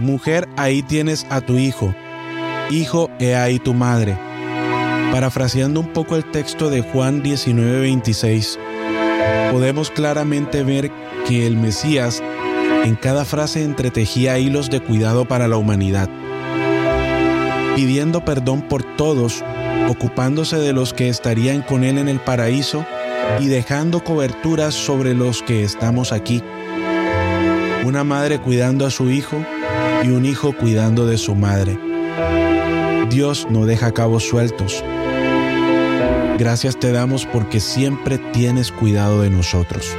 Mujer, ahí tienes a tu hijo. Hijo, he ahí tu madre. Parafraseando un poco el texto de Juan 19:26, podemos claramente ver que el Mesías en cada frase entretejía hilos de cuidado para la humanidad, pidiendo perdón por todos, ocupándose de los que estarían con Él en el paraíso y dejando coberturas sobre los que estamos aquí. Una madre cuidando a su hijo y un hijo cuidando de su madre. Dios no deja cabos sueltos. Gracias te damos porque siempre tienes cuidado de nosotros.